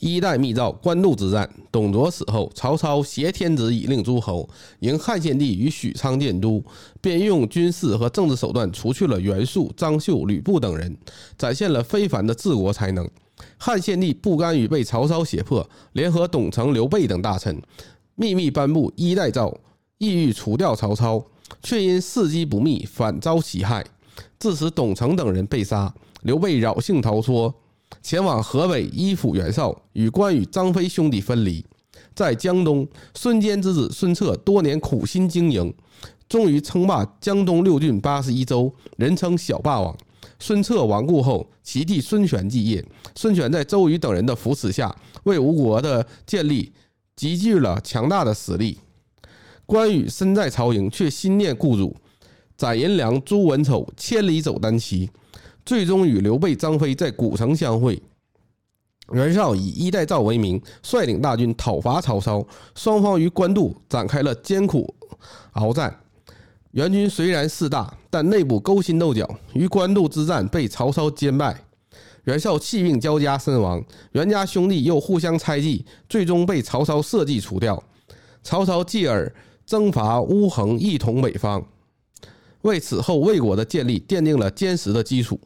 一代密诏，官渡之战，董卓死后，曹操挟天子以令诸侯，迎汉献帝于许昌建都，便用军事和政治手段除去了袁术、张绣、吕布等人，展现了非凡的治国才能。汉献帝不甘于被曹操胁迫，联合董承、刘备等大臣，秘密颁布一代诏，意欲除掉曹操，却因事机不密，反遭其害，致使董承等人被杀，刘备侥幸逃脱。前往河北依附袁绍，与关羽、张飞兄弟分离。在江东，孙坚之子孙策多年苦心经营，终于称霸江东六郡八十一州，人称小霸王。孙策亡故后，其弟孙权继业。孙权在周瑜等人的扶持下，为吴国的建立集聚了强大的实力。关羽身在曹营，却心念故主。斩颜良、诛文丑，千里走单骑。最终与刘备、张飞在古城相会。袁绍以一代诏为名，率领大军讨伐曹操。双方于官渡展开了艰苦鏖战。袁军虽然势大，但内部勾心斗角，于官渡之战被曹操歼败。袁绍气病交加身亡，袁家兄弟又互相猜忌，最终被曹操设计除掉。曹操继而征伐乌恒，一统北方。为此后魏国的建立奠定了坚实的基础。